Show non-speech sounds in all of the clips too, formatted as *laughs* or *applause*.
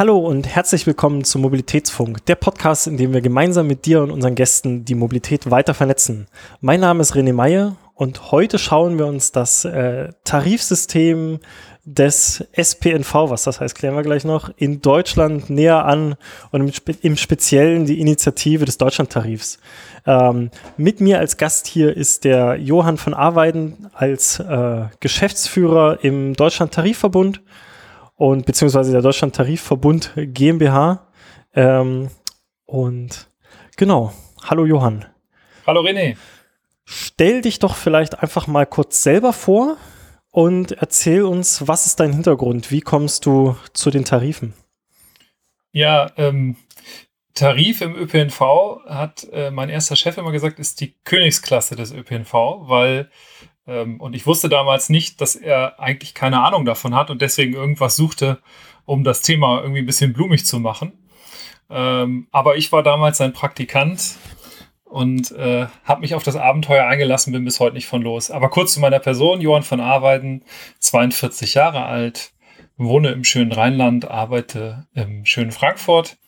Hallo und herzlich willkommen zum Mobilitätsfunk, der Podcast, in dem wir gemeinsam mit dir und unseren Gästen die Mobilität weiter vernetzen. Mein Name ist René Meyer und heute schauen wir uns das äh, Tarifsystem des SPNV, was das heißt, klären wir gleich noch, in Deutschland näher an und im, Spe im Speziellen die Initiative des Deutschlandtarifs. Ähm, mit mir als Gast hier ist der Johann von Arbeiden als äh, Geschäftsführer im Deutschlandtarifverbund und beziehungsweise der Deutschlandtarifverbund GmbH. Ähm, und genau, hallo Johann. Hallo René. Stell dich doch vielleicht einfach mal kurz selber vor und erzähl uns, was ist dein Hintergrund? Wie kommst du zu den Tarifen? Ja, ähm, Tarif im ÖPNV hat äh, mein erster Chef immer gesagt, ist die Königsklasse des ÖPNV, weil und ich wusste damals nicht, dass er eigentlich keine Ahnung davon hat und deswegen irgendwas suchte, um das Thema irgendwie ein bisschen blumig zu machen. Ähm, aber ich war damals sein Praktikant und äh, habe mich auf das Abenteuer eingelassen, bin bis heute nicht von los. Aber kurz zu meiner Person, Johann von Arbeiten, 42 Jahre alt, wohne im schönen Rheinland, arbeite im schönen Frankfurt,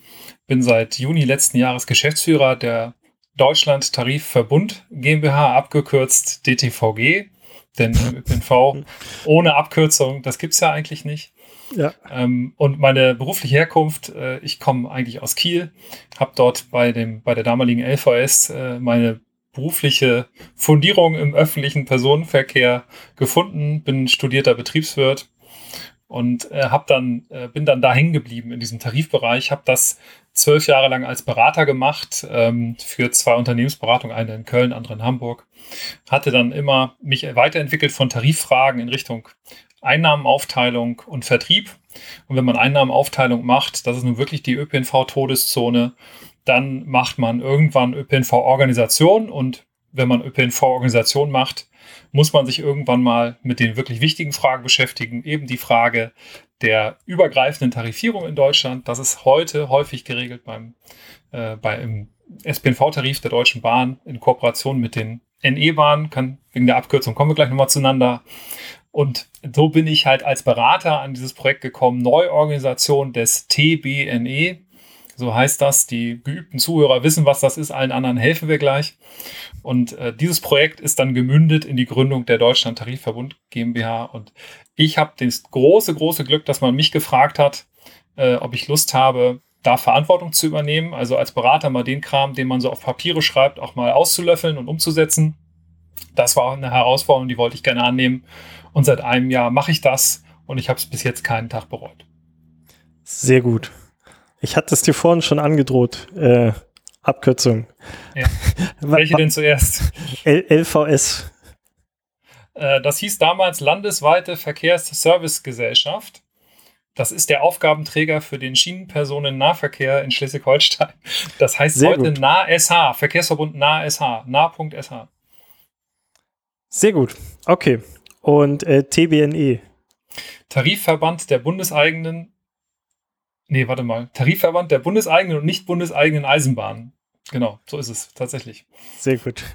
bin seit Juni letzten Jahres Geschäftsführer der Deutschland Tarifverbund GmbH, abgekürzt DTVG, denn *laughs* im ÖPNV ohne Abkürzung, das gibt es ja eigentlich nicht. Ja. Ähm, und meine berufliche Herkunft, äh, ich komme eigentlich aus Kiel, habe dort bei, dem, bei der damaligen LVS äh, meine berufliche Fundierung im öffentlichen Personenverkehr gefunden, bin studierter Betriebswirt und äh, hab dann, äh, bin dann da hängen geblieben in diesem Tarifbereich, habe das zwölf Jahre lang als Berater gemacht ähm, für zwei Unternehmensberatungen, eine in Köln, andere in Hamburg. Hatte dann immer mich weiterentwickelt von Tariffragen in Richtung Einnahmenaufteilung und Vertrieb. Und wenn man Einnahmenaufteilung macht, das ist nun wirklich die ÖPNV-Todeszone, dann macht man irgendwann ÖPNV-Organisation und wenn man ÖPNV-Organisation macht, muss man sich irgendwann mal mit den wirklich wichtigen Fragen beschäftigen. Eben die Frage der übergreifenden Tarifierung in Deutschland. Das ist heute häufig geregelt beim, äh, beim SPNV-Tarif der Deutschen Bahn in Kooperation mit den NE-Bahnen. Wegen der Abkürzung kommen wir gleich nochmal zueinander. Und so bin ich halt als Berater an dieses Projekt gekommen. Neuorganisation des TBNE. So heißt das. Die geübten Zuhörer wissen, was das ist. Allen anderen helfen wir gleich. Und äh, dieses Projekt ist dann gemündet in die Gründung der Deutschland Tarifverbund GmbH. Und ich habe das große, große Glück, dass man mich gefragt hat, äh, ob ich Lust habe, da Verantwortung zu übernehmen. Also als Berater mal den Kram, den man so auf Papiere schreibt, auch mal auszulöffeln und umzusetzen. Das war eine Herausforderung, die wollte ich gerne annehmen. Und seit einem Jahr mache ich das und ich habe es bis jetzt keinen Tag bereut. Sehr gut. Ich hatte es dir vorhin schon angedroht. Äh, Abkürzung. Ja. *laughs* Welche denn zuerst? L LVS. Äh, das hieß damals Landesweite Verkehrsservicegesellschaft. Das ist der Aufgabenträger für den Schienenpersonennahverkehr in Schleswig-Holstein. Das heißt Sehr heute NAH-SH, Verkehrsverbund NAH-SH, nah.sh. Sehr gut. Okay. Und äh, TBNE? Tarifverband der bundeseigenen, nee, warte mal, Tarifverband der bundeseigenen und nicht bundeseigenen Eisenbahnen. Genau, so ist es tatsächlich. Sehr gut. *laughs*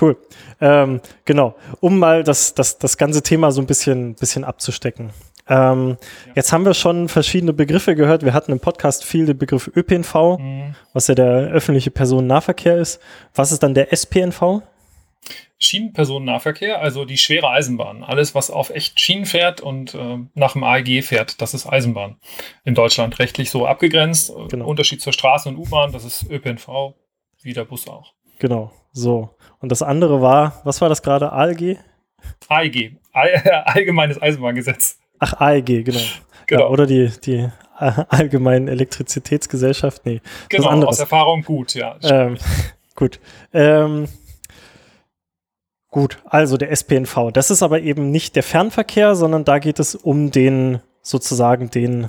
Cool. Ähm, genau, um mal das, das, das ganze Thema so ein bisschen, bisschen abzustecken. Ähm, ja. Jetzt haben wir schon verschiedene Begriffe gehört. Wir hatten im Podcast viel den Begriff ÖPNV, mhm. was ja der öffentliche Personennahverkehr ist. Was ist dann der SPNV? Schienenpersonennahverkehr, also die schwere Eisenbahn. Alles, was auf echt Schienen fährt und äh, nach dem AEG fährt, das ist Eisenbahn. In Deutschland rechtlich so abgegrenzt. Genau. Unterschied zur Straße und U-Bahn, das ist ÖPNV, wie der Bus auch. Genau, so. Und das andere war, was war das gerade? ALG? AEG, *laughs* Allgemeines Eisenbahngesetz. Ach, AEG, genau. genau. Ja, oder die, die *laughs* allgemeinen Elektrizitätsgesellschaft, nee. Genau, aus Erfahrung gut, ja. Ähm, *laughs* gut. Ähm, gut, also der SPNV. Das ist aber eben nicht der Fernverkehr, sondern da geht es um den, sozusagen den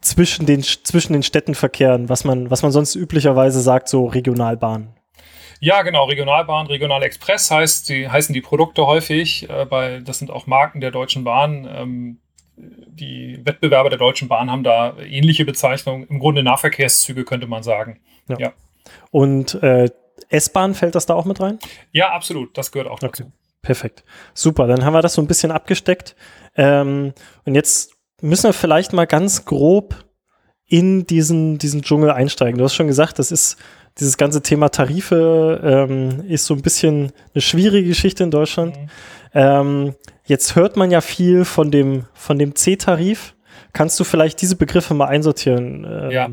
zwischen den, zwischen den Städtenverkehren, was man, was man sonst üblicherweise sagt, so Regionalbahn. Ja, genau. Regionalbahn, Regionalexpress heißt, die, heißen die Produkte häufig. Äh, bei, das sind auch Marken der Deutschen Bahn. Ähm, die Wettbewerber der Deutschen Bahn haben da ähnliche Bezeichnungen. Im Grunde Nahverkehrszüge könnte man sagen. Ja. ja. Und äh, S-Bahn fällt das da auch mit rein? Ja, absolut. Das gehört auch dazu. Okay. Perfekt. Super. Dann haben wir das so ein bisschen abgesteckt. Ähm, und jetzt müssen wir vielleicht mal ganz grob in diesen, diesen Dschungel einsteigen. Du hast schon gesagt, das ist dieses ganze Thema Tarife ähm, ist so ein bisschen eine schwierige Geschichte in Deutschland. Mhm. Ähm, jetzt hört man ja viel von dem, von dem C-Tarif. Kannst du vielleicht diese Begriffe mal einsortieren? Ähm, ja.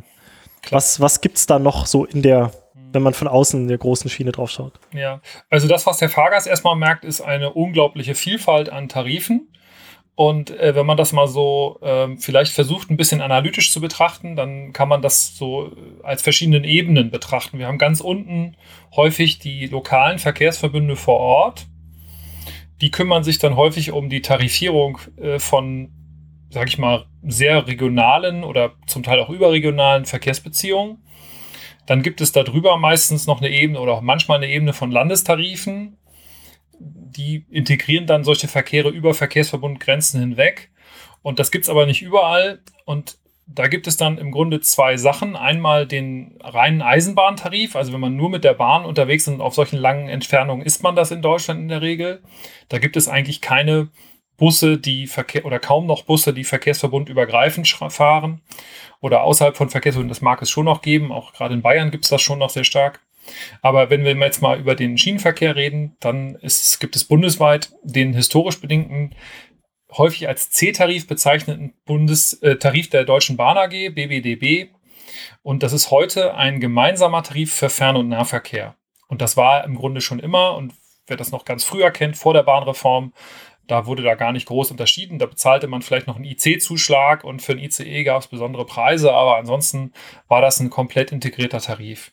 Klar. Was, was gibt es da noch so in der, wenn man von außen in der großen Schiene drauf schaut? Ja, also das, was der Fahrgast erstmal merkt, ist eine unglaubliche Vielfalt an Tarifen. Und äh, wenn man das mal so äh, vielleicht versucht, ein bisschen analytisch zu betrachten, dann kann man das so als verschiedenen Ebenen betrachten. Wir haben ganz unten häufig die lokalen Verkehrsverbünde vor Ort. Die kümmern sich dann häufig um die Tarifierung äh, von, sag ich mal, sehr regionalen oder zum Teil auch überregionalen Verkehrsbeziehungen. Dann gibt es darüber meistens noch eine Ebene oder auch manchmal eine Ebene von Landestarifen die integrieren dann solche Verkehre über Verkehrsverbundgrenzen hinweg. Und das gibt es aber nicht überall. Und da gibt es dann im Grunde zwei Sachen. Einmal den reinen Eisenbahntarif, also wenn man nur mit der Bahn unterwegs ist und auf solchen langen Entfernungen ist man das in Deutschland in der Regel. Da gibt es eigentlich keine Busse, die Verkehr oder kaum noch Busse, die verkehrsverbundübergreifend fahren oder außerhalb von Verkehrsverbünden. Das mag es schon noch geben. Auch gerade in Bayern gibt es das schon noch sehr stark. Aber wenn wir jetzt mal über den Schienenverkehr reden, dann ist, gibt es bundesweit den historisch bedingten, häufig als C-Tarif bezeichneten Bundestarif äh, der Deutschen Bahn AG, BBDB. Und das ist heute ein gemeinsamer Tarif für Fern- und Nahverkehr. Und das war im Grunde schon immer, und wer das noch ganz früher kennt, vor der Bahnreform, da wurde da gar nicht groß unterschieden. Da bezahlte man vielleicht noch einen IC-Zuschlag und für einen ICE gab es besondere Preise, aber ansonsten war das ein komplett integrierter Tarif.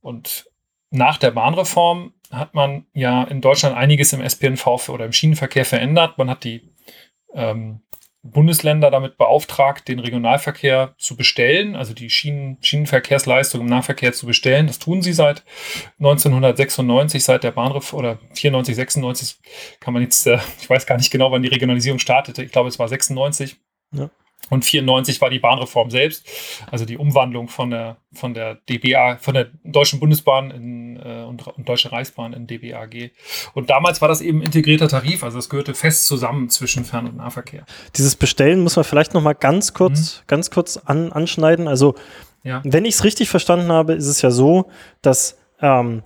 Und nach der Bahnreform hat man ja in Deutschland einiges im SPNV oder im Schienenverkehr verändert. Man hat die ähm, Bundesländer damit beauftragt, den Regionalverkehr zu bestellen, also die Schienen, Schienenverkehrsleistung im Nahverkehr zu bestellen. Das tun sie seit 1996, seit der Bahnreform oder 94, 96 kann man jetzt, äh, ich weiß gar nicht genau, wann die Regionalisierung startete. Ich glaube, es war 96. Ja. Und 94 war die Bahnreform selbst, also die Umwandlung von der, von der DBA, von der Deutschen Bundesbahn in, äh, und, und Deutsche Reichsbahn in DBAG. Und damals war das eben integrierter Tarif, also es gehörte fest zusammen zwischen Fern- und Nahverkehr. Dieses Bestellen muss man vielleicht noch mal ganz kurz, mhm. ganz kurz an, anschneiden. Also, ja. wenn ich es richtig verstanden habe, ist es ja so, dass ähm,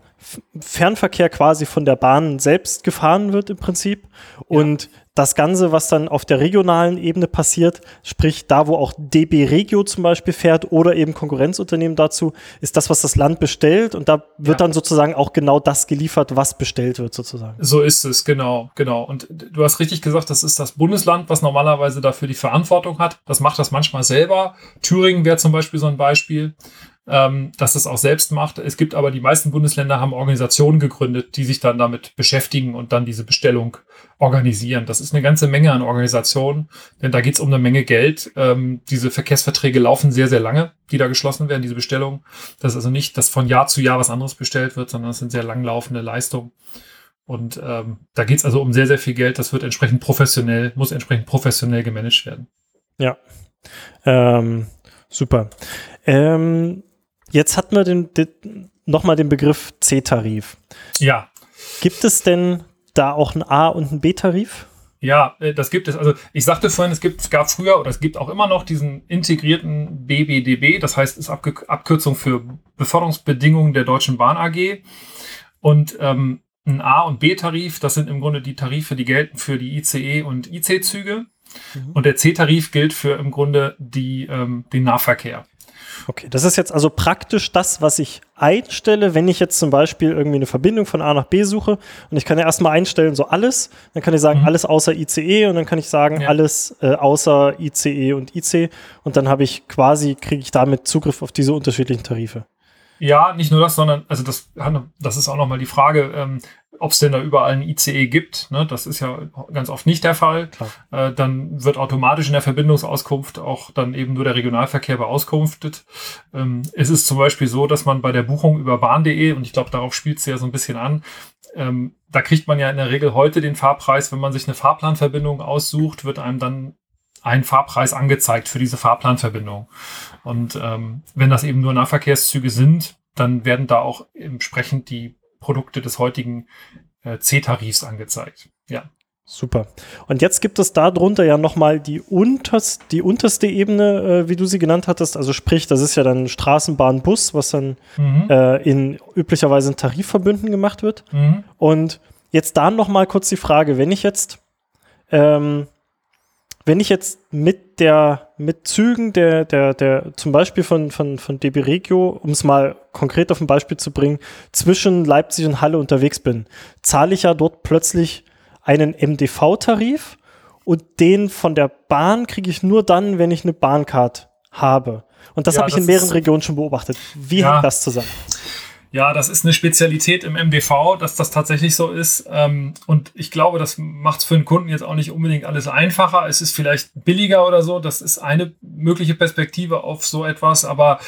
Fernverkehr quasi von der Bahn selbst gefahren wird im Prinzip. Und ja. das Ganze, was dann auf der regionalen Ebene passiert, sprich da, wo auch DB Regio zum Beispiel fährt oder eben Konkurrenzunternehmen dazu, ist das, was das Land bestellt. Und da wird ja. dann sozusagen auch genau das geliefert, was bestellt wird sozusagen. So ist es, genau, genau. Und du hast richtig gesagt, das ist das Bundesland, was normalerweise dafür die Verantwortung hat. Das macht das manchmal selber. Thüringen wäre zum Beispiel so ein Beispiel ähm, dass es auch selbst macht. Es gibt aber die meisten Bundesländer haben Organisationen gegründet, die sich dann damit beschäftigen und dann diese Bestellung organisieren. Das ist eine ganze Menge an Organisationen, denn da geht es um eine Menge Geld. Ähm, diese Verkehrsverträge laufen sehr, sehr lange, die da geschlossen werden, diese Bestellungen. Das ist also nicht, dass von Jahr zu Jahr was anderes bestellt wird, sondern es sind sehr langlaufende Leistungen. Und ähm, da geht es also um sehr, sehr viel Geld. Das wird entsprechend professionell, muss entsprechend professionell gemanagt werden. Ja. Ähm, super. Ähm, Jetzt hatten wir den, den, nochmal den Begriff C-Tarif. Ja. Gibt es denn da auch einen A- und einen B-Tarif? Ja, äh, das gibt es. Also ich sagte vorhin, es, gibt, es gab früher oder es gibt auch immer noch diesen integrierten BBDB, das heißt, ist Abge Abkürzung für Beförderungsbedingungen der Deutschen Bahn AG. Und ähm, ein A- und B-Tarif, das sind im Grunde die Tarife, die gelten für die ICE und IC-Züge. Mhm. Und der C-Tarif gilt für im Grunde die, ähm, den Nahverkehr. Okay, das ist jetzt also praktisch das, was ich einstelle, wenn ich jetzt zum Beispiel irgendwie eine Verbindung von A nach B suche und ich kann ja erstmal einstellen, so alles, dann kann ich sagen, mhm. alles außer ICE und dann kann ich sagen, ja. alles äh, außer ICE und IC und dann habe ich quasi, kriege ich damit Zugriff auf diese unterschiedlichen Tarife. Ja, nicht nur das, sondern, also das, das ist auch nochmal die Frage, ähm, ob es denn da überall ein ICE gibt. Ne? Das ist ja ganz oft nicht der Fall. Äh, dann wird automatisch in der Verbindungsauskunft auch dann eben nur der Regionalverkehr beauskunftet. Ähm, es ist zum Beispiel so, dass man bei der Buchung über bahn.de, und ich glaube, darauf spielt es ja so ein bisschen an, ähm, da kriegt man ja in der Regel heute den Fahrpreis, wenn man sich eine Fahrplanverbindung aussucht, wird einem dann ein Fahrpreis angezeigt für diese Fahrplanverbindung. Und ähm, wenn das eben nur Nahverkehrszüge sind, dann werden da auch entsprechend die Produkte des heutigen äh, C-Tarifs angezeigt. Ja. Super. Und jetzt gibt es darunter ja nochmal die, unterst, die unterste Ebene, äh, wie du sie genannt hattest. Also sprich, das ist ja dann Straßenbahn, Bus, was dann mhm. äh, in üblicherweise in Tarifverbünden gemacht wird. Mhm. Und jetzt da nochmal kurz die Frage, wenn ich jetzt, ähm, wenn ich jetzt mit der, mit Zügen der, der, der, zum Beispiel von, von, von DB Regio, um es mal konkret auf ein Beispiel zu bringen, zwischen Leipzig und Halle unterwegs bin, zahle ich ja dort plötzlich einen MDV-Tarif und den von der Bahn kriege ich nur dann, wenn ich eine Bahncard habe. Und das ja, habe ich in mehreren Regionen schon beobachtet. Wie ja. hängt das zusammen? Ja, das ist eine Spezialität im MDV, dass das tatsächlich so ist. Ähm, und ich glaube, das macht es für den Kunden jetzt auch nicht unbedingt alles einfacher. Es ist vielleicht billiger oder so. Das ist eine mögliche Perspektive auf so etwas. Aber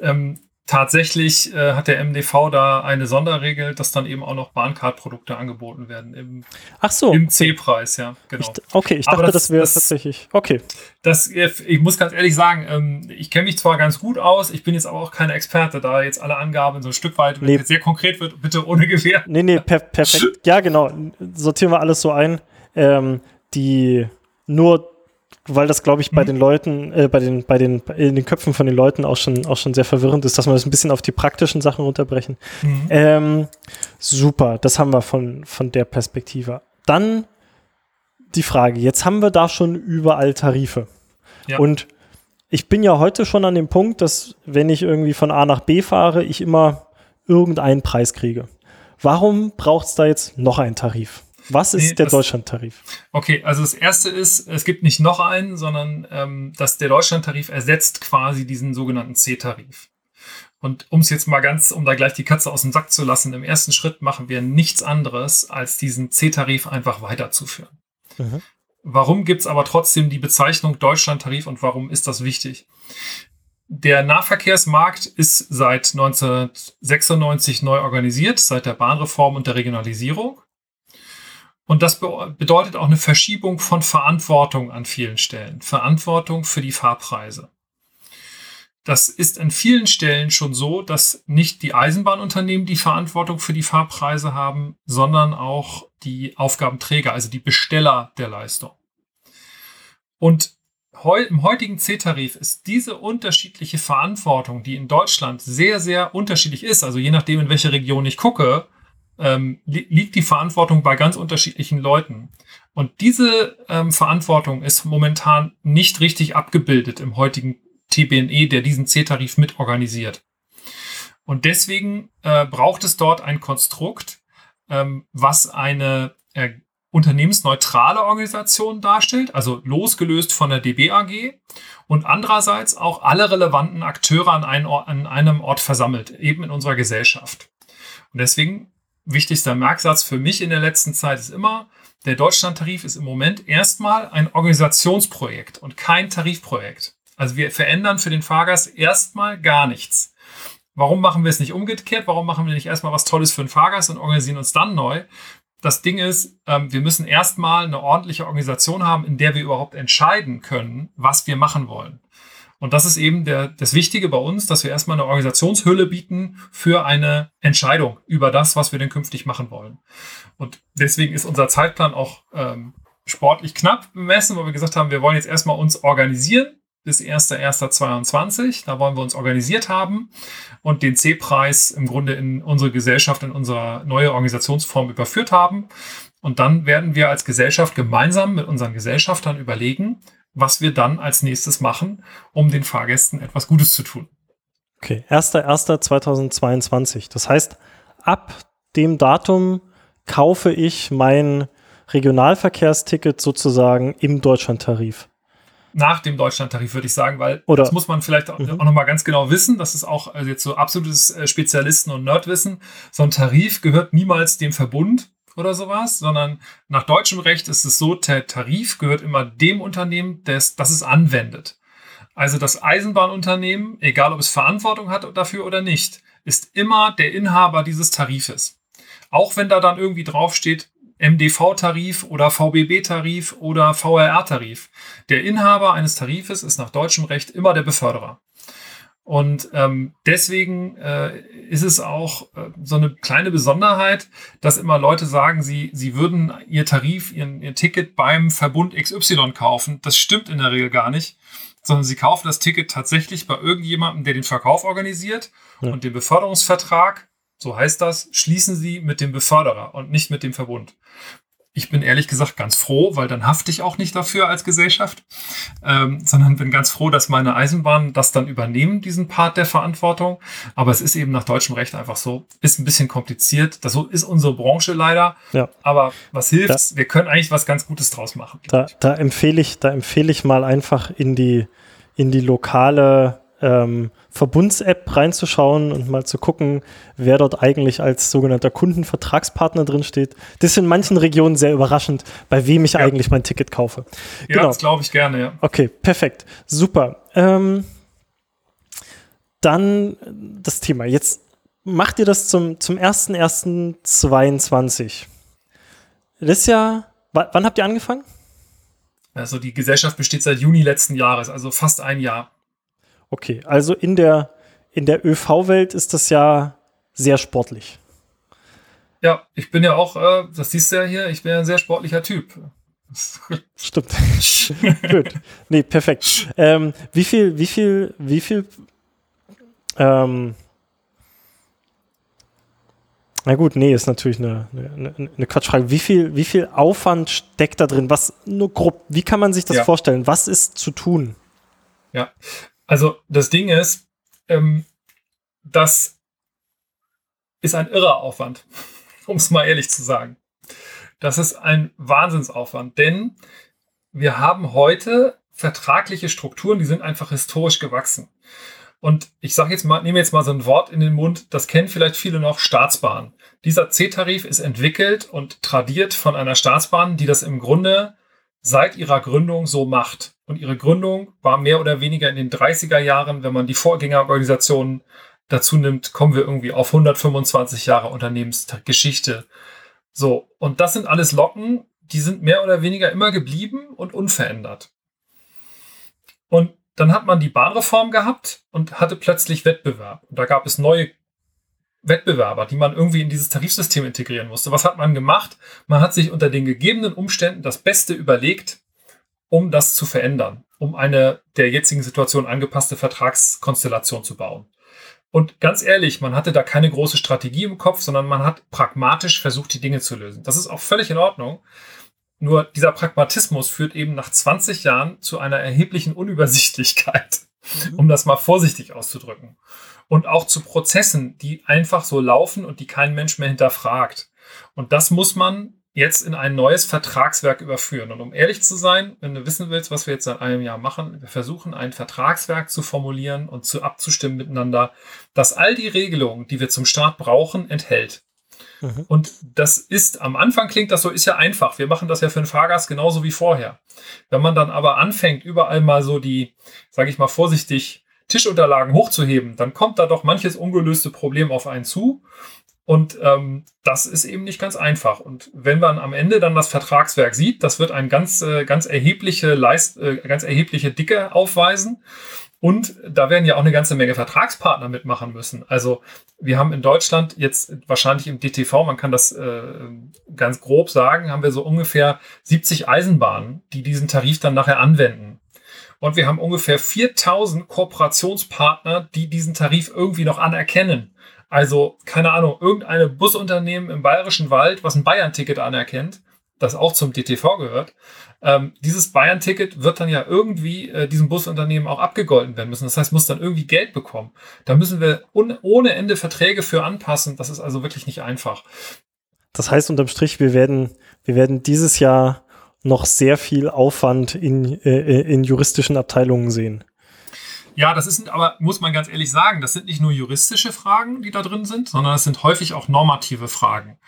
ähm, tatsächlich äh, hat der MDV da eine Sonderregel, dass dann eben auch noch Bahncard-Produkte angeboten werden im, Ach so. im C-Preis, ja, genau. Ich, okay, ich dachte, das, das wäre tatsächlich. Okay. Das, ich muss ganz ehrlich sagen, ähm, ich kenne mich zwar ganz gut aus, ich bin jetzt aber auch kein Experte, da jetzt alle Angaben so ein Stück weit, wenn nee. jetzt sehr konkret wird, bitte ohne Gewehr. Nee, nee, per perfekt. *laughs* ja, genau. Sortieren wir alles so ein. Ähm, die nur weil das, glaube ich, bei mhm. den Leuten, äh, bei den, bei den, in den Köpfen von den Leuten auch schon, auch schon sehr verwirrend ist, dass wir das ein bisschen auf die praktischen Sachen runterbrechen. Mhm. Ähm, super, das haben wir von, von der Perspektive. Dann die Frage, jetzt haben wir da schon überall Tarife. Ja. Und ich bin ja heute schon an dem Punkt, dass wenn ich irgendwie von A nach B fahre, ich immer irgendeinen Preis kriege. Warum braucht es da jetzt noch einen Tarif? Was ist nee, der Deutschlandtarif? Okay, also das erste ist, es gibt nicht noch einen, sondern ähm, dass der Deutschlandtarif ersetzt quasi diesen sogenannten C-Tarif. Und um es jetzt mal ganz, um da gleich die Katze aus dem Sack zu lassen, im ersten Schritt machen wir nichts anderes, als diesen C-Tarif einfach weiterzuführen. Mhm. Warum gibt es aber trotzdem die Bezeichnung Deutschlandtarif und warum ist das wichtig? Der Nahverkehrsmarkt ist seit 1996 neu organisiert, seit der Bahnreform und der Regionalisierung. Und das bedeutet auch eine Verschiebung von Verantwortung an vielen Stellen. Verantwortung für die Fahrpreise. Das ist an vielen Stellen schon so, dass nicht die Eisenbahnunternehmen die Verantwortung für die Fahrpreise haben, sondern auch die Aufgabenträger, also die Besteller der Leistung. Und im heutigen C-Tarif ist diese unterschiedliche Verantwortung, die in Deutschland sehr, sehr unterschiedlich ist, also je nachdem, in welche Region ich gucke, ähm, li liegt die Verantwortung bei ganz unterschiedlichen Leuten. Und diese ähm, Verantwortung ist momentan nicht richtig abgebildet im heutigen TBNE, der diesen C-Tarif mitorganisiert. Und deswegen äh, braucht es dort ein Konstrukt, ähm, was eine äh, unternehmensneutrale Organisation darstellt, also losgelöst von der DB AG und andererseits auch alle relevanten Akteure an, ein Ort, an einem Ort versammelt, eben in unserer Gesellschaft. Und deswegen wichtigster Merksatz für mich in der letzten Zeit ist immer, der Deutschlandtarif ist im Moment erstmal ein Organisationsprojekt und kein Tarifprojekt. Also wir verändern für den Fahrgast erstmal gar nichts. Warum machen wir es nicht umgekehrt? Warum machen wir nicht erstmal was Tolles für den Fahrgast und organisieren uns dann neu? Das Ding ist, ähm, wir müssen erstmal eine ordentliche Organisation haben, in der wir überhaupt entscheiden können, was wir machen wollen. Und das ist eben der, das Wichtige bei uns, dass wir erstmal eine Organisationshülle bieten für eine Entscheidung über das, was wir denn künftig machen wollen. Und deswegen ist unser Zeitplan auch ähm, sportlich knapp bemessen, weil wir gesagt haben, wir wollen jetzt erstmal uns organisieren bis 1.1.22. Da wollen wir uns organisiert haben und den C-Preis im Grunde in unsere Gesellschaft, in unsere neue Organisationsform überführt haben. Und dann werden wir als Gesellschaft gemeinsam mit unseren Gesellschaftern überlegen, was wir dann als nächstes machen, um den Fahrgästen etwas Gutes zu tun. Okay, 1.1.2022. Das heißt, ab dem Datum kaufe ich mein Regionalverkehrsticket sozusagen im Deutschlandtarif. Nach dem Deutschlandtarif würde ich sagen, weil Oder, das muss man vielleicht mhm. auch nochmal ganz genau wissen. Das ist auch also jetzt so absolutes äh, Spezialisten- und Nerdwissen. So ein Tarif gehört niemals dem Verbund oder sowas, sondern nach deutschem Recht ist es so, der Tarif gehört immer dem Unternehmen, das, das es anwendet. Also das Eisenbahnunternehmen, egal ob es Verantwortung hat dafür oder nicht, ist immer der Inhaber dieses Tarifes. Auch wenn da dann irgendwie draufsteht, MDV-Tarif oder VBB-Tarif oder VRR-Tarif. Der Inhaber eines Tarifes ist nach deutschem Recht immer der Beförderer. Und ähm, deswegen äh, ist es auch äh, so eine kleine Besonderheit, dass immer Leute sagen, sie, sie würden ihr Tarif, ihren, ihr Ticket beim Verbund XY kaufen. Das stimmt in der Regel gar nicht, sondern sie kaufen das Ticket tatsächlich bei irgendjemandem, der den Verkauf organisiert ja. und den Beförderungsvertrag, so heißt das, schließen sie mit dem Beförderer und nicht mit dem Verbund. Ich bin ehrlich gesagt ganz froh, weil dann hafte ich auch nicht dafür als Gesellschaft, ähm, sondern bin ganz froh, dass meine Eisenbahnen das dann übernehmen, diesen Part der Verantwortung. Aber es ist eben nach deutschem Recht einfach so, ist ein bisschen kompliziert. Das ist unsere Branche leider. Ja. Aber was hilft? Da, Wir können eigentlich was ganz Gutes draus machen. Da, da empfehle ich, da empfehle ich mal einfach in die, in die lokale ähm, Verbunds-App reinzuschauen und mal zu gucken, wer dort eigentlich als sogenannter Kundenvertragspartner drin steht. Das ist in manchen Regionen sehr überraschend, bei wem ich ja. eigentlich mein Ticket kaufe. Ja, genau. das glaube ich gerne, ja. Okay, perfekt. Super. Ähm, dann das Thema. Jetzt macht ihr das zum, zum 1.1.22. Das ist ja, wann habt ihr angefangen? Also die Gesellschaft besteht seit Juni letzten Jahres, also fast ein Jahr. Okay, also in der, in der ÖV-Welt ist das ja sehr sportlich. Ja, ich bin ja auch, äh, das siehst du ja hier, ich bin ja ein sehr sportlicher Typ. *laughs* Stimmt. *laughs* Gut. Nee, perfekt. Ähm, wie viel, wie viel, wie viel, ähm, na gut, nee, ist natürlich eine, eine, eine, Quatschfrage. Wie viel, wie viel Aufwand steckt da drin? Was, nur grob, wie kann man sich das ja. vorstellen? Was ist zu tun? Ja, also das Ding ist, ähm, das ist ein irrer Aufwand, *laughs* um es mal ehrlich zu sagen. Das ist ein Wahnsinnsaufwand, denn wir haben heute vertragliche Strukturen, die sind einfach historisch gewachsen. Und ich sage jetzt mal, nehme jetzt mal so ein Wort in den Mund, das kennen vielleicht viele noch, Staatsbahn. Dieser C-Tarif ist entwickelt und tradiert von einer Staatsbahn, die das im Grunde seit ihrer Gründung so macht. Und ihre Gründung war mehr oder weniger in den 30er Jahren. Wenn man die Vorgängerorganisationen dazu nimmt, kommen wir irgendwie auf 125 Jahre Unternehmensgeschichte. So, und das sind alles Locken, die sind mehr oder weniger immer geblieben und unverändert. Und dann hat man die Bahnreform gehabt und hatte plötzlich Wettbewerb. Und da gab es neue Wettbewerber, die man irgendwie in dieses Tarifsystem integrieren musste. Was hat man gemacht? Man hat sich unter den gegebenen Umständen das Beste überlegt, um das zu verändern, um eine der jetzigen Situation angepasste Vertragskonstellation zu bauen. Und ganz ehrlich, man hatte da keine große Strategie im Kopf, sondern man hat pragmatisch versucht, die Dinge zu lösen. Das ist auch völlig in Ordnung. Nur dieser Pragmatismus führt eben nach 20 Jahren zu einer erheblichen Unübersichtlichkeit, mhm. um das mal vorsichtig auszudrücken und auch zu Prozessen, die einfach so laufen und die kein Mensch mehr hinterfragt. Und das muss man jetzt in ein neues Vertragswerk überführen. Und um ehrlich zu sein, wenn du wissen willst, was wir jetzt seit einem Jahr machen, wir versuchen ein Vertragswerk zu formulieren und zu abzustimmen miteinander, das all die Regelungen, die wir zum Start brauchen, enthält. Mhm. Und das ist, am Anfang klingt das so, ist ja einfach. Wir machen das ja für den Fahrgast genauso wie vorher. Wenn man dann aber anfängt, überall mal so die, sage ich mal vorsichtig, Tischunterlagen hochzuheben, dann kommt da doch manches ungelöste Problem auf einen zu. Und ähm, das ist eben nicht ganz einfach. Und wenn man am Ende dann das Vertragswerk sieht, das wird eine ganz, äh, ganz erhebliche Leist, äh, ganz erhebliche Dicke aufweisen. Und da werden ja auch eine ganze Menge Vertragspartner mitmachen müssen. Also wir haben in Deutschland jetzt wahrscheinlich im DTV, man kann das äh, ganz grob sagen, haben wir so ungefähr 70 Eisenbahnen, die diesen Tarif dann nachher anwenden. Und wir haben ungefähr 4000 Kooperationspartner, die diesen Tarif irgendwie noch anerkennen. Also, keine Ahnung, irgendeine Busunternehmen im Bayerischen Wald, was ein Bayern-Ticket anerkennt, das auch zum DTV gehört. Ähm, dieses Bayern-Ticket wird dann ja irgendwie äh, diesem Busunternehmen auch abgegolten werden müssen. Das heißt, muss dann irgendwie Geld bekommen. Da müssen wir ohne Ende Verträge für anpassen. Das ist also wirklich nicht einfach. Das heißt unterm Strich, wir werden, wir werden dieses Jahr noch sehr viel Aufwand in, äh, äh, in juristischen Abteilungen sehen. Ja, das ist aber, muss man ganz ehrlich sagen, das sind nicht nur juristische Fragen, die da drin sind, sondern das sind häufig auch normative Fragen.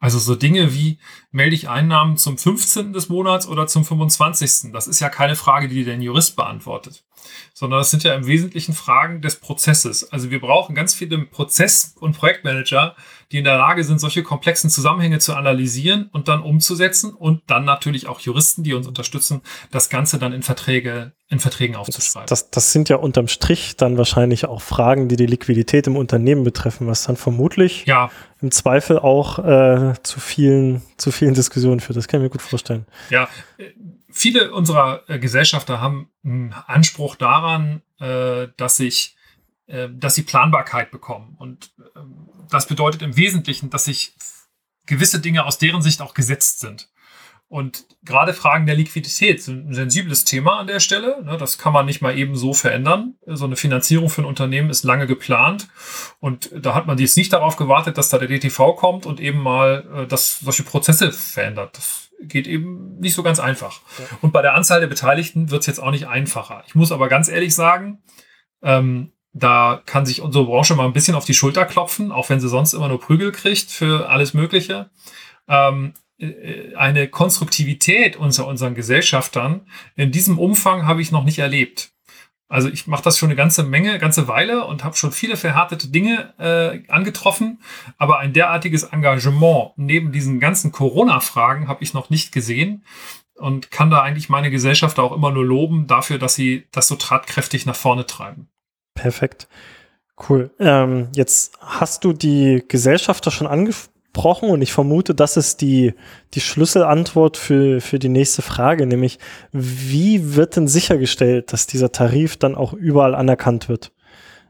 Also so Dinge wie, melde ich Einnahmen zum 15. des Monats oder zum 25. Das ist ja keine Frage, die der Jurist beantwortet, sondern das sind ja im Wesentlichen Fragen des Prozesses. Also wir brauchen ganz viele Prozess- und Projektmanager, die in der Lage sind, solche komplexen Zusammenhänge zu analysieren und dann umzusetzen und dann natürlich auch Juristen, die uns unterstützen, das Ganze dann in Verträge, in Verträgen aufzuschreiben. Das, das, das sind ja unterm Strich dann wahrscheinlich auch Fragen, die die Liquidität im Unternehmen betreffen, was dann vermutlich ja. im Zweifel auch äh, zu vielen, zu vielen Diskussionen führt. Das kann ich mir gut vorstellen. Ja, viele unserer äh, Gesellschafter haben einen Anspruch daran, äh, dass sich äh, dass sie Planbarkeit bekommen. Und ähm, das bedeutet im Wesentlichen, dass sich gewisse Dinge aus deren Sicht auch gesetzt sind. Und gerade Fragen der Liquidität sind ein sensibles Thema an der Stelle. Ne? Das kann man nicht mal eben so verändern. So eine Finanzierung für ein Unternehmen ist lange geplant. Und da hat man jetzt nicht darauf gewartet, dass da der DTV kommt und eben mal dass solche Prozesse verändert. Das geht eben nicht so ganz einfach. Und bei der Anzahl der Beteiligten wird es jetzt auch nicht einfacher. Ich muss aber ganz ehrlich sagen, ähm, da kann sich unsere Branche mal ein bisschen auf die Schulter klopfen, auch wenn sie sonst immer nur Prügel kriegt für alles Mögliche. Ähm, äh, eine Konstruktivität unter unseren Gesellschaftern in diesem Umfang habe ich noch nicht erlebt. Also ich mache das schon eine ganze Menge, ganze Weile und habe schon viele verhärtete Dinge äh, angetroffen, aber ein derartiges Engagement neben diesen ganzen Corona-Fragen habe ich noch nicht gesehen und kann da eigentlich meine Gesellschaft auch immer nur loben dafür, dass sie das so tatkräftig nach vorne treiben. Perfekt. Cool. Ähm, jetzt hast du die Gesellschafter schon angesprochen und ich vermute, das ist die, die Schlüsselantwort für, für die nächste Frage, nämlich wie wird denn sichergestellt, dass dieser Tarif dann auch überall anerkannt wird?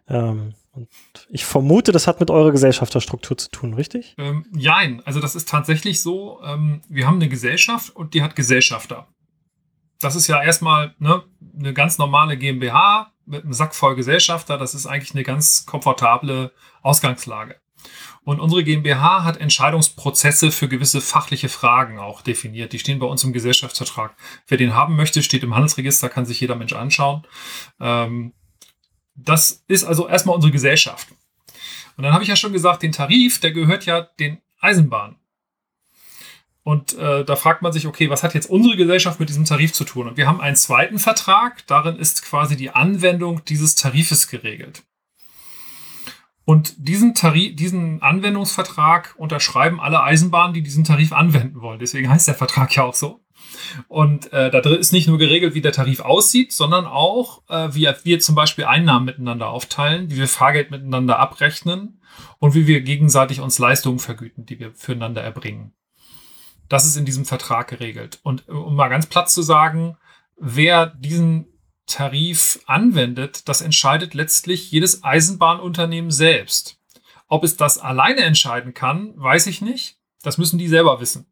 Ähm, und ich vermute, das hat mit eurer Gesellschafterstruktur zu tun, richtig? Ähm, jein, also das ist tatsächlich so, ähm, wir haben eine Gesellschaft und die hat Gesellschafter. Das ist ja erstmal ne, eine ganz normale GmbH, mit einem Sack voll Gesellschafter, das ist eigentlich eine ganz komfortable Ausgangslage. Und unsere GmbH hat Entscheidungsprozesse für gewisse fachliche Fragen auch definiert. Die stehen bei uns im Gesellschaftsvertrag. Wer den haben möchte, steht im Handelsregister, kann sich jeder Mensch anschauen. Ähm, das ist also erstmal unsere Gesellschaft. Und dann habe ich ja schon gesagt, den Tarif, der gehört ja den Eisenbahnen. Und äh, da fragt man sich, okay, was hat jetzt unsere Gesellschaft mit diesem Tarif zu tun? Und wir haben einen zweiten Vertrag, darin ist quasi die Anwendung dieses Tarifes geregelt. Und diesen, Tarif, diesen Anwendungsvertrag unterschreiben alle Eisenbahnen, die diesen Tarif anwenden wollen. Deswegen heißt der Vertrag ja auch so. Und äh, da drin ist nicht nur geregelt, wie der Tarif aussieht, sondern auch, äh, wie wir zum Beispiel Einnahmen miteinander aufteilen, wie wir Fahrgeld miteinander abrechnen und wie wir gegenseitig uns Leistungen vergüten, die wir füreinander erbringen. Das ist in diesem Vertrag geregelt. Und äh, um mal ganz platt zu sagen, wer diesen Tarif anwendet, das entscheidet letztlich jedes Eisenbahnunternehmen selbst. Ob es das alleine entscheiden kann, weiß ich nicht. Das müssen die selber wissen.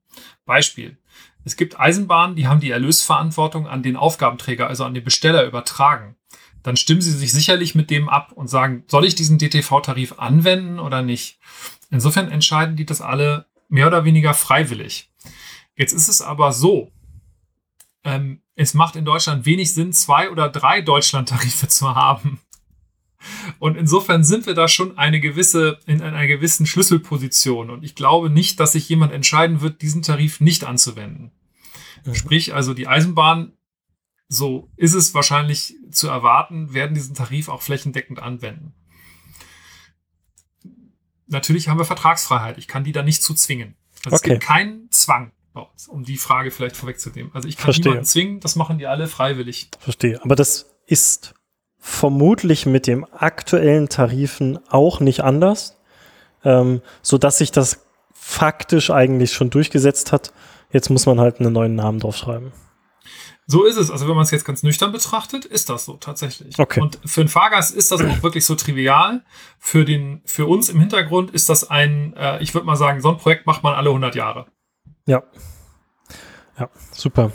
Beispiel. Es gibt Eisenbahnen, die haben die Erlösverantwortung an den Aufgabenträger, also an den Besteller übertragen. Dann stimmen sie sich sicherlich mit dem ab und sagen, soll ich diesen DTV-Tarif anwenden oder nicht? Insofern entscheiden die das alle mehr oder weniger freiwillig. Jetzt ist es aber so, ähm, es macht in Deutschland wenig Sinn, zwei oder drei Deutschlandtarife *laughs* zu haben. Und insofern sind wir da schon eine gewisse, in einer gewissen Schlüsselposition. Und ich glaube nicht, dass sich jemand entscheiden wird, diesen Tarif nicht anzuwenden. Mhm. Sprich, also die Eisenbahn, so ist es wahrscheinlich zu erwarten, werden diesen Tarif auch flächendeckend anwenden. Natürlich haben wir Vertragsfreiheit. Ich kann die da nicht zu zwingen. Also okay. Es gibt keinen Zwang um die Frage vielleicht vorwegzunehmen. Also ich kann Verstehe. niemanden zwingen, das machen die alle freiwillig. Verstehe. Aber das ist vermutlich mit dem aktuellen Tarifen auch nicht anders, ähm, so dass sich das faktisch eigentlich schon durchgesetzt hat. Jetzt muss man halt einen neuen Namen draufschreiben. So ist es. Also wenn man es jetzt ganz nüchtern betrachtet, ist das so tatsächlich. Okay. Und für einen Fahrgast ist das auch wirklich so trivial. Für den, für uns im Hintergrund ist das ein, äh, ich würde mal sagen, so ein Projekt macht man alle 100 Jahre. Ja. Ja, super.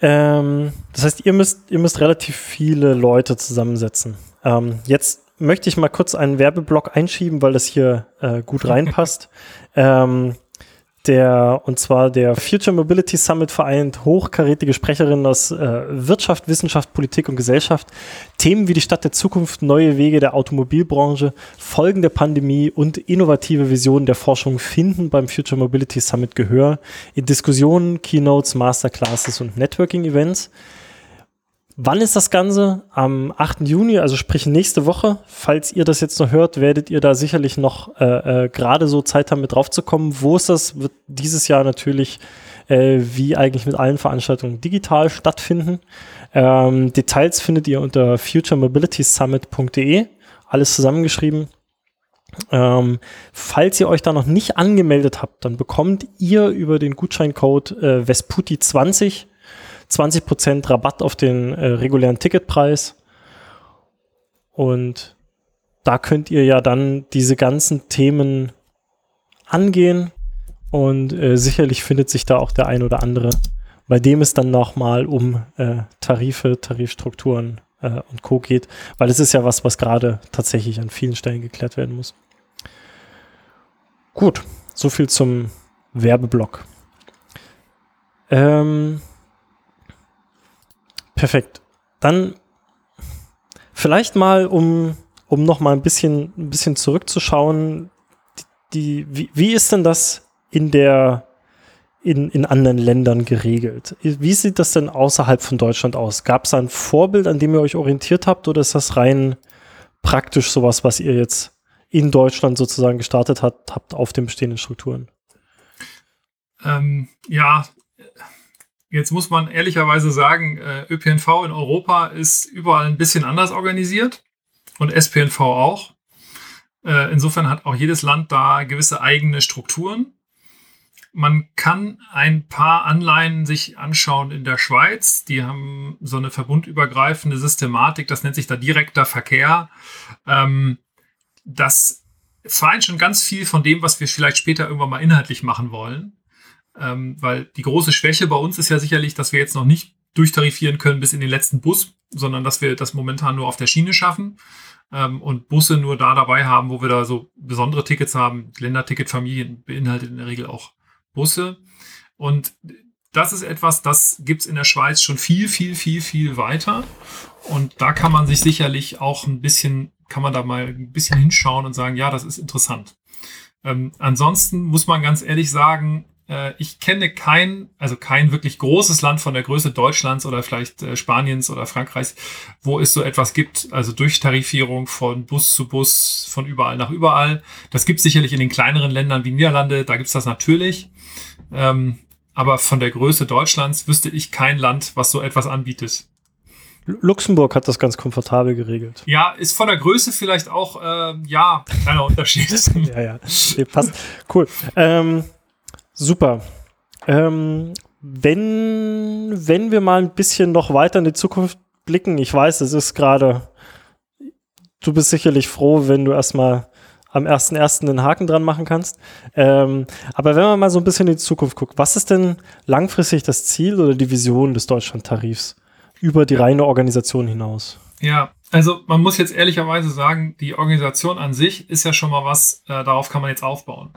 Ähm, das heißt, ihr müsst, ihr müsst relativ viele Leute zusammensetzen. Ähm, jetzt möchte ich mal kurz einen Werbeblock einschieben, weil das hier äh, gut reinpasst. *laughs* ähm, der, und zwar der Future Mobility Summit vereint hochkarätige Sprecherinnen aus äh, Wirtschaft, Wissenschaft, Politik und Gesellschaft. Themen wie die Stadt der Zukunft, neue Wege der Automobilbranche, Folgen der Pandemie und innovative Visionen der Forschung finden beim Future Mobility Summit Gehör in Diskussionen, Keynotes, Masterclasses und Networking-Events. Wann ist das Ganze? Am 8. Juni, also sprich nächste Woche. Falls ihr das jetzt noch hört, werdet ihr da sicherlich noch äh, äh, gerade so Zeit haben, mit drauf zu kommen. Wo ist das? Wird dieses Jahr natürlich äh, wie eigentlich mit allen Veranstaltungen digital stattfinden. Ähm, Details findet ihr unter futuremobilitysummit.de. Alles zusammengeschrieben. Ähm, falls ihr euch da noch nicht angemeldet habt, dann bekommt ihr über den Gutscheincode äh, Vesputi20 20% Rabatt auf den äh, regulären Ticketpreis. Und da könnt ihr ja dann diese ganzen Themen angehen. Und äh, sicherlich findet sich da auch der ein oder andere, bei dem es dann nochmal um äh, Tarife, Tarifstrukturen äh, und Co. geht, weil es ist ja was, was gerade tatsächlich an vielen Stellen geklärt werden muss. Gut, so viel zum Werbeblock. Ähm, perfekt. Dann vielleicht mal, um, um noch mal ein bisschen, ein bisschen zurückzuschauen, die, wie, wie ist denn das in der in, in anderen Ländern geregelt. Wie sieht das denn außerhalb von Deutschland aus? Gab es ein Vorbild, an dem ihr euch orientiert habt, oder ist das rein praktisch sowas, was ihr jetzt in Deutschland sozusagen gestartet habt, habt auf den bestehenden Strukturen? Ähm, ja, jetzt muss man ehrlicherweise sagen, äh, ÖPNV in Europa ist überall ein bisschen anders organisiert und SPNV auch. Äh, insofern hat auch jedes Land da gewisse eigene Strukturen. Man kann ein paar Anleihen sich anschauen in der Schweiz. Die haben so eine verbundübergreifende Systematik, das nennt sich da direkter Verkehr. Ähm, das vereint schon ganz viel von dem, was wir vielleicht später irgendwann mal inhaltlich machen wollen. Ähm, weil die große Schwäche bei uns ist ja sicherlich, dass wir jetzt noch nicht durchtarifieren können bis in den letzten Bus, sondern dass wir das momentan nur auf der Schiene schaffen ähm, und Busse nur da dabei haben, wo wir da so besondere Tickets haben. Länderticketfamilien beinhaltet in der Regel auch Busse. Und das ist etwas, das gibt es in der Schweiz schon viel, viel, viel, viel weiter. Und da kann man sich sicherlich auch ein bisschen, kann man da mal ein bisschen hinschauen und sagen, ja, das ist interessant. Ähm, ansonsten muss man ganz ehrlich sagen, ich kenne kein, also kein wirklich großes Land von der Größe Deutschlands oder vielleicht äh, Spaniens oder Frankreichs, wo es so etwas gibt, also Durchtarifierung von Bus zu Bus, von überall nach überall. Das gibt es sicherlich in den kleineren Ländern wie Niederlande, da gibt es das natürlich. Ähm, aber von der Größe Deutschlands wüsste ich kein Land, was so etwas anbietet. Luxemburg hat das ganz komfortabel geregelt. Ja, ist von der Größe vielleicht auch, äh, ja, kleiner Unterschied. *laughs* ja, ja, passt. Cool. Ähm, super. Ähm, wenn, wenn wir mal ein bisschen noch weiter in die Zukunft blicken, ich weiß, es ist gerade, du bist sicherlich froh, wenn du erstmal am 1.1. den Haken dran machen kannst. Ähm, aber wenn man mal so ein bisschen in die Zukunft guckt, was ist denn langfristig das Ziel oder die Vision des Deutschlandtarifs über die reine Organisation hinaus? Ja, also man muss jetzt ehrlicherweise sagen, die Organisation an sich ist ja schon mal was, äh, darauf kann man jetzt aufbauen.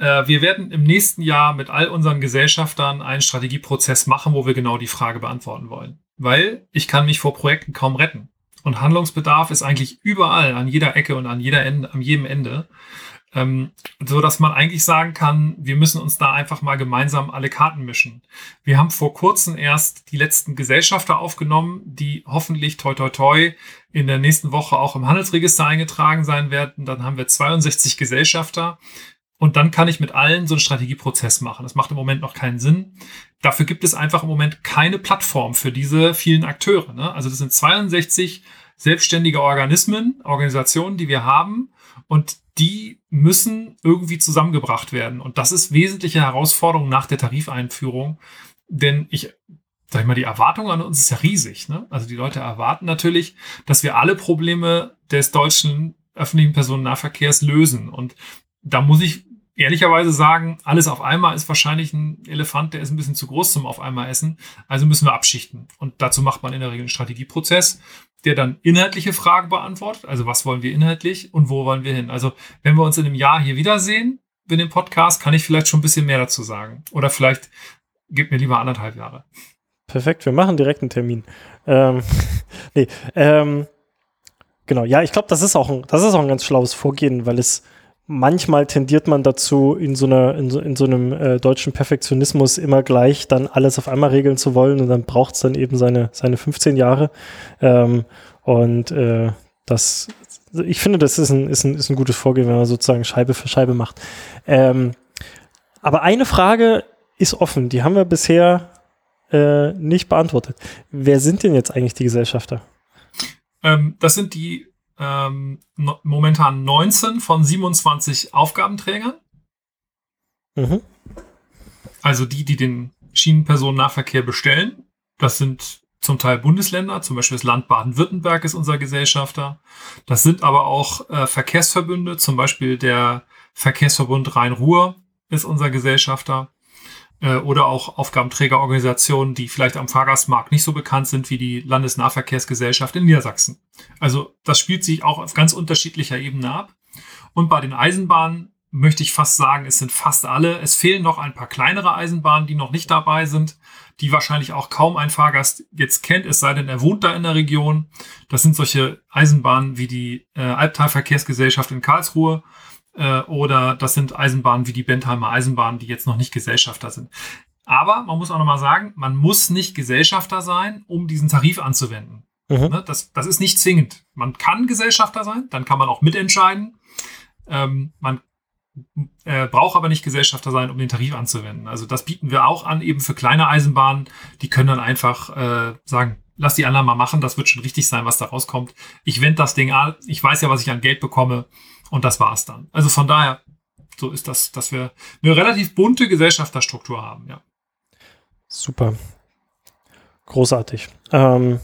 Äh, wir werden im nächsten Jahr mit all unseren Gesellschaftern einen Strategieprozess machen, wo wir genau die Frage beantworten wollen. Weil ich kann mich vor Projekten kaum retten. Und Handlungsbedarf ist eigentlich überall, an jeder Ecke und an jeder Ende, an jedem Ende. Ähm, so dass man eigentlich sagen kann, wir müssen uns da einfach mal gemeinsam alle Karten mischen. Wir haben vor kurzem erst die letzten Gesellschafter aufgenommen, die hoffentlich toi toi toi in der nächsten Woche auch im Handelsregister eingetragen sein werden. Dann haben wir 62 Gesellschafter. Und dann kann ich mit allen so einen Strategieprozess machen. Das macht im Moment noch keinen Sinn. Dafür gibt es einfach im Moment keine Plattform für diese vielen Akteure. Ne? Also das sind 62 selbstständige Organismen, Organisationen, die wir haben. Und die müssen irgendwie zusammengebracht werden. Und das ist wesentliche Herausforderung nach der Tarifeinführung. Denn ich, sag ich mal, die Erwartung an uns ist ja riesig. Ne? Also die Leute erwarten natürlich, dass wir alle Probleme des deutschen öffentlichen Personennahverkehrs lösen. Und da muss ich ehrlicherweise sagen, alles auf einmal ist wahrscheinlich ein Elefant, der ist ein bisschen zu groß zum auf einmal essen. Also müssen wir abschichten. Und dazu macht man in der Regel einen Strategieprozess, der dann inhaltliche Fragen beantwortet. Also was wollen wir inhaltlich und wo wollen wir hin? Also wenn wir uns in einem Jahr hier wiedersehen, in dem Podcast, kann ich vielleicht schon ein bisschen mehr dazu sagen. Oder vielleicht gib mir lieber anderthalb Jahre. Perfekt, wir machen direkt einen Termin. Ähm, *laughs* nee, ähm, genau, ja, ich glaube, das das ist auch ein ganz schlaues Vorgehen, weil es manchmal tendiert man dazu, in so, einer, in so, in so einem äh, deutschen Perfektionismus immer gleich dann alles auf einmal regeln zu wollen und dann braucht es dann eben seine, seine 15 Jahre. Ähm, und äh, das, ich finde, das ist ein, ist, ein, ist ein gutes Vorgehen, wenn man sozusagen Scheibe für Scheibe macht. Ähm, aber eine Frage ist offen, die haben wir bisher äh, nicht beantwortet. Wer sind denn jetzt eigentlich die Gesellschafter? Ähm, das sind die ähm, no, momentan 19 von 27 Aufgabenträgern. Mhm. Also die, die den Schienenpersonennahverkehr bestellen. Das sind zum Teil Bundesländer, zum Beispiel das Land Baden-Württemberg ist unser Gesellschafter. Das sind aber auch äh, Verkehrsverbünde, zum Beispiel der Verkehrsverbund Rhein-Ruhr ist unser Gesellschafter äh, oder auch Aufgabenträgerorganisationen, die vielleicht am Fahrgastmarkt nicht so bekannt sind wie die Landesnahverkehrsgesellschaft in Niedersachsen. Also das spielt sich auch auf ganz unterschiedlicher Ebene ab. Und bei den Eisenbahnen möchte ich fast sagen, es sind fast alle. Es fehlen noch ein paar kleinere Eisenbahnen, die noch nicht dabei sind, die wahrscheinlich auch kaum ein Fahrgast jetzt kennt, es sei denn, er wohnt da in der Region. Das sind solche Eisenbahnen wie die äh, Albtalverkehrsgesellschaft in Karlsruhe äh, oder das sind Eisenbahnen wie die Bentheimer Eisenbahnen, die jetzt noch nicht Gesellschafter sind. Aber man muss auch nochmal sagen, man muss nicht Gesellschafter sein, um diesen Tarif anzuwenden. Mhm. Ne, das, das ist nicht zwingend. Man kann Gesellschafter sein, dann kann man auch mitentscheiden. Ähm, man äh, braucht aber nicht Gesellschafter sein, um den Tarif anzuwenden. Also das bieten wir auch an, eben für kleine Eisenbahnen. Die können dann einfach äh, sagen, lass die anderen mal machen, das wird schon richtig sein, was da rauskommt. Ich wende das Ding an, ich weiß ja, was ich an Geld bekomme und das war's dann. Also von daher, so ist das, dass wir eine relativ bunte Gesellschafterstruktur haben, ja. Super. Großartig. Ähm,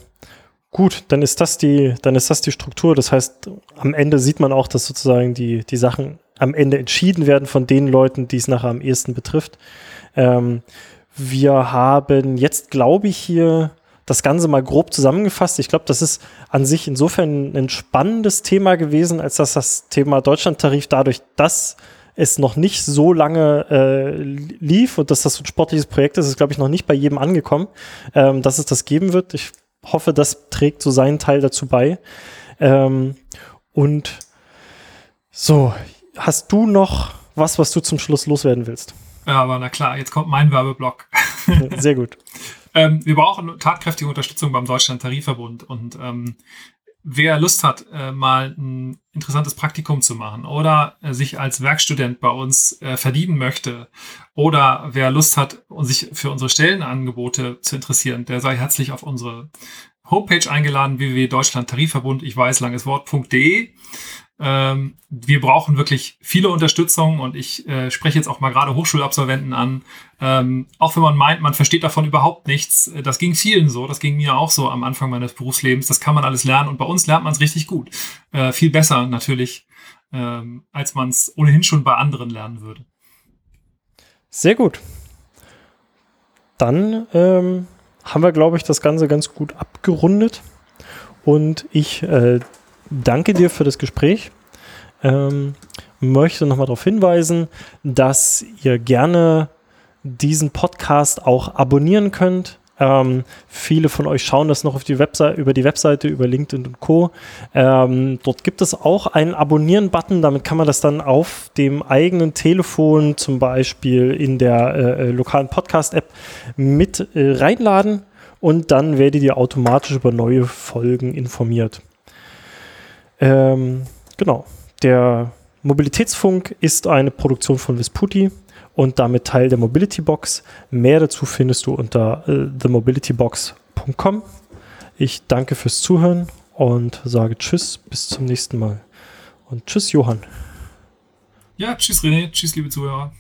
gut, dann ist das die, dann ist das die Struktur. Das heißt, am Ende sieht man auch, dass sozusagen die, die Sachen am Ende entschieden werden von den Leuten, die es nachher am ehesten betrifft. Ähm, wir haben jetzt, glaube ich, hier das Ganze mal grob zusammengefasst. Ich glaube, das ist an sich insofern ein spannendes Thema gewesen, als dass das Thema Deutschlandtarif dadurch, dass es noch nicht so lange äh, lief und dass das so ein sportliches Projekt ist, ist, glaube ich, noch nicht bei jedem angekommen, ähm, dass es das geben wird. Ich hoffe, das trägt so seinen Teil dazu bei. Ähm, und so, hast du noch was, was du zum Schluss loswerden willst? Ja, aber na klar, jetzt kommt mein Werbeblock. Sehr gut. *laughs* Ähm, wir brauchen tatkräftige Unterstützung beim Deutschland Tarifverbund und ähm, wer Lust hat, äh, mal ein interessantes Praktikum zu machen oder äh, sich als Werkstudent bei uns äh, verdienen möchte oder wer Lust hat, sich für unsere Stellenangebote zu interessieren, der sei herzlich auf unsere Homepage eingeladen, www.deutschlandtarifverbund, ich weiß, langes Wort.de. Ähm, wir brauchen wirklich viele Unterstützung und ich äh, spreche jetzt auch mal gerade Hochschulabsolventen an. Ähm, auch wenn man meint, man versteht davon überhaupt nichts. Äh, das ging vielen so, das ging mir auch so am Anfang meines Berufslebens. Das kann man alles lernen und bei uns lernt man es richtig gut. Äh, viel besser natürlich, ähm, als man es ohnehin schon bei anderen lernen würde. Sehr gut. Dann ähm, haben wir, glaube ich, das Ganze ganz gut abgerundet. Und ich äh, danke dir für das Gespräch. Ähm, möchte nochmal darauf hinweisen, dass ihr gerne diesen Podcast auch abonnieren könnt. Ähm, viele von euch schauen das noch auf die Webseite, über die Webseite, über LinkedIn und Co. Ähm, dort gibt es auch einen Abonnieren-Button. Damit kann man das dann auf dem eigenen Telefon, zum Beispiel in der äh, äh lokalen Podcast-App, mit äh, reinladen und dann werdet ihr automatisch über neue Folgen informiert. Ähm, genau. Der Mobilitätsfunk ist eine Produktion von Vesputi und damit Teil der Mobility Box. Mehr dazu findest du unter äh, themobilitybox.com. Ich danke fürs Zuhören und sage Tschüss, bis zum nächsten Mal. Und Tschüss, Johann. Ja, tschüss, René. Tschüss, liebe Zuhörer.